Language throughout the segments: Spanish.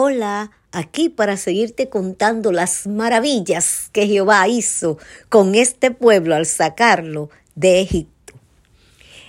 Hola, aquí para seguirte contando las maravillas que Jehová hizo con este pueblo al sacarlo de Egipto.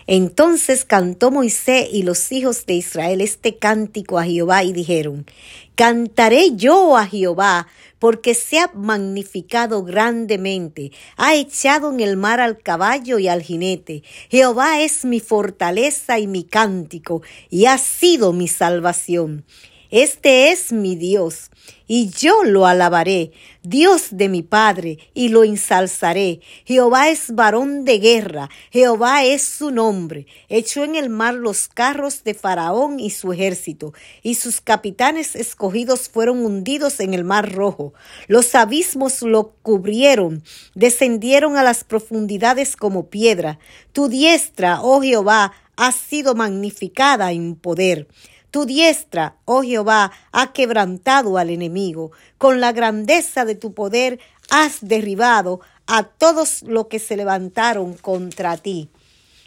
Entonces cantó Moisés y los hijos de Israel este cántico a Jehová y dijeron, Cantaré yo a Jehová, porque se ha magnificado grandemente, ha echado en el mar al caballo y al jinete. Jehová es mi fortaleza y mi cántico, y ha sido mi salvación. Este es mi Dios, y yo lo alabaré, Dios de mi Padre, y lo ensalzaré. Jehová es varón de guerra, Jehová es su nombre. Echó en el mar los carros de Faraón y su ejército, y sus capitanes escogidos fueron hundidos en el mar rojo. Los abismos lo cubrieron, descendieron a las profundidades como piedra. Tu diestra, oh Jehová, ha sido magnificada en poder. Tu diestra, oh Jehová, ha quebrantado al enemigo. Con la grandeza de tu poder has derribado a todos los que se levantaron contra ti.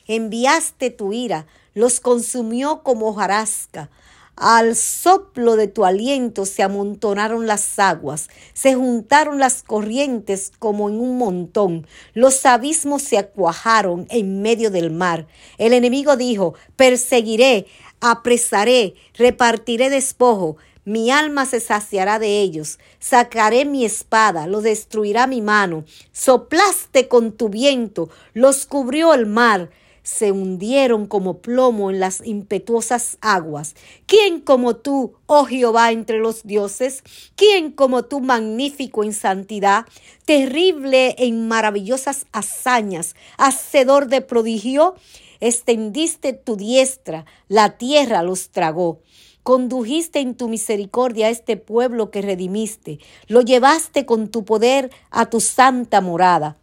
Enviaste tu ira, los consumió como hojarasca. Al soplo de tu aliento se amontonaron las aguas, se juntaron las corrientes como en un montón, los abismos se acuajaron en medio del mar. El enemigo dijo, perseguiré, apresaré, repartiré despojo, mi alma se saciará de ellos, sacaré mi espada, lo destruirá mi mano, soplaste con tu viento, los cubrió el mar, se hundieron como plomo en las impetuosas aguas. ¿Quién como tú, oh Jehová, entre los dioses? ¿Quién como tú, magnífico en santidad, terrible en maravillosas hazañas, hacedor de prodigio? Extendiste tu diestra, la tierra los tragó. Condujiste en tu misericordia a este pueblo que redimiste. Lo llevaste con tu poder a tu santa morada.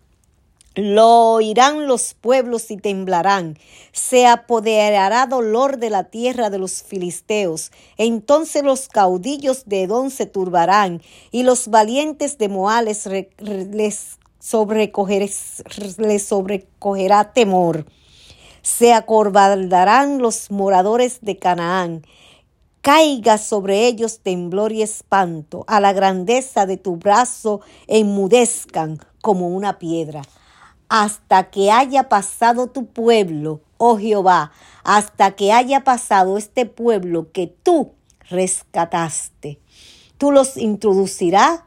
Lo oirán los pueblos y temblarán. Se apoderará dolor de la tierra de los filisteos. Entonces los caudillos de Edom se turbarán y los valientes de Moales les, les sobrecogerá temor se acorbaldarán los moradores de Canaán. Caiga sobre ellos temblor y espanto, a la grandeza de tu brazo enmudezcan como una piedra. Hasta que haya pasado tu pueblo, oh Jehová, hasta que haya pasado este pueblo que tú rescataste. Tú los introducirás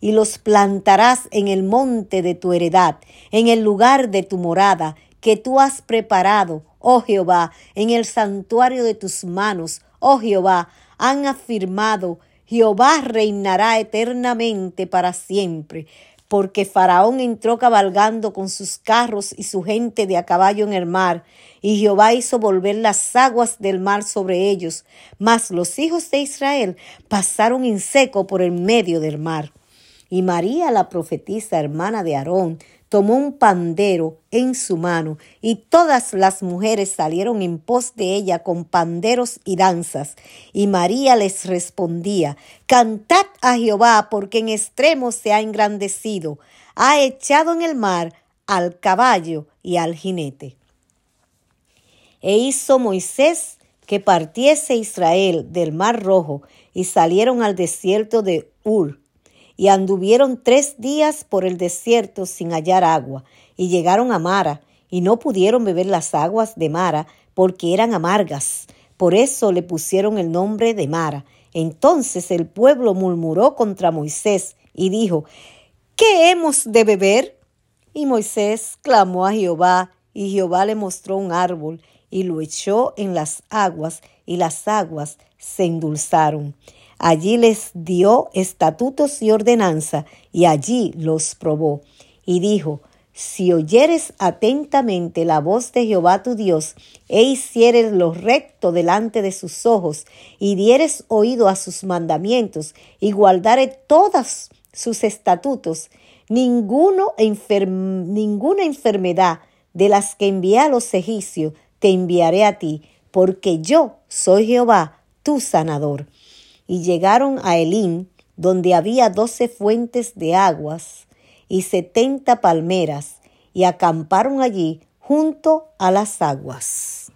y los plantarás en el monte de tu heredad, en el lugar de tu morada, que tú has preparado, oh Jehová, en el santuario de tus manos, oh Jehová, han afirmado, Jehová reinará eternamente para siempre, porque Faraón entró cabalgando con sus carros y su gente de a caballo en el mar, y Jehová hizo volver las aguas del mar sobre ellos, mas los hijos de Israel pasaron en seco por el medio del mar. Y María, la profetisa hermana de Aarón, tomó un pandero en su mano y todas las mujeres salieron en pos de ella con panderos y danzas. Y María les respondía, Cantad a Jehová porque en extremo se ha engrandecido, ha echado en el mar al caballo y al jinete. E hizo Moisés que partiese Israel del mar rojo y salieron al desierto de Ur y anduvieron tres días por el desierto sin hallar agua, y llegaron a Mara, y no pudieron beber las aguas de Mara, porque eran amargas. Por eso le pusieron el nombre de Mara. Entonces el pueblo murmuró contra Moisés y dijo, ¿qué hemos de beber? Y Moisés clamó a Jehová, y Jehová le mostró un árbol, y lo echó en las aguas, y las aguas se endulzaron. Allí les dio estatutos y ordenanza, y allí los probó. Y dijo, si oyeres atentamente la voz de Jehová tu Dios, e hicieres lo recto delante de sus ojos, y dieres oído a sus mandamientos, y guardare todos sus estatutos, ninguno ninguna enfermedad de las que envié a los egipcios te enviaré a ti, porque yo soy Jehová, tu sanador. Y llegaron a Elín, donde había doce fuentes de aguas y setenta palmeras, y acamparon allí junto a las aguas.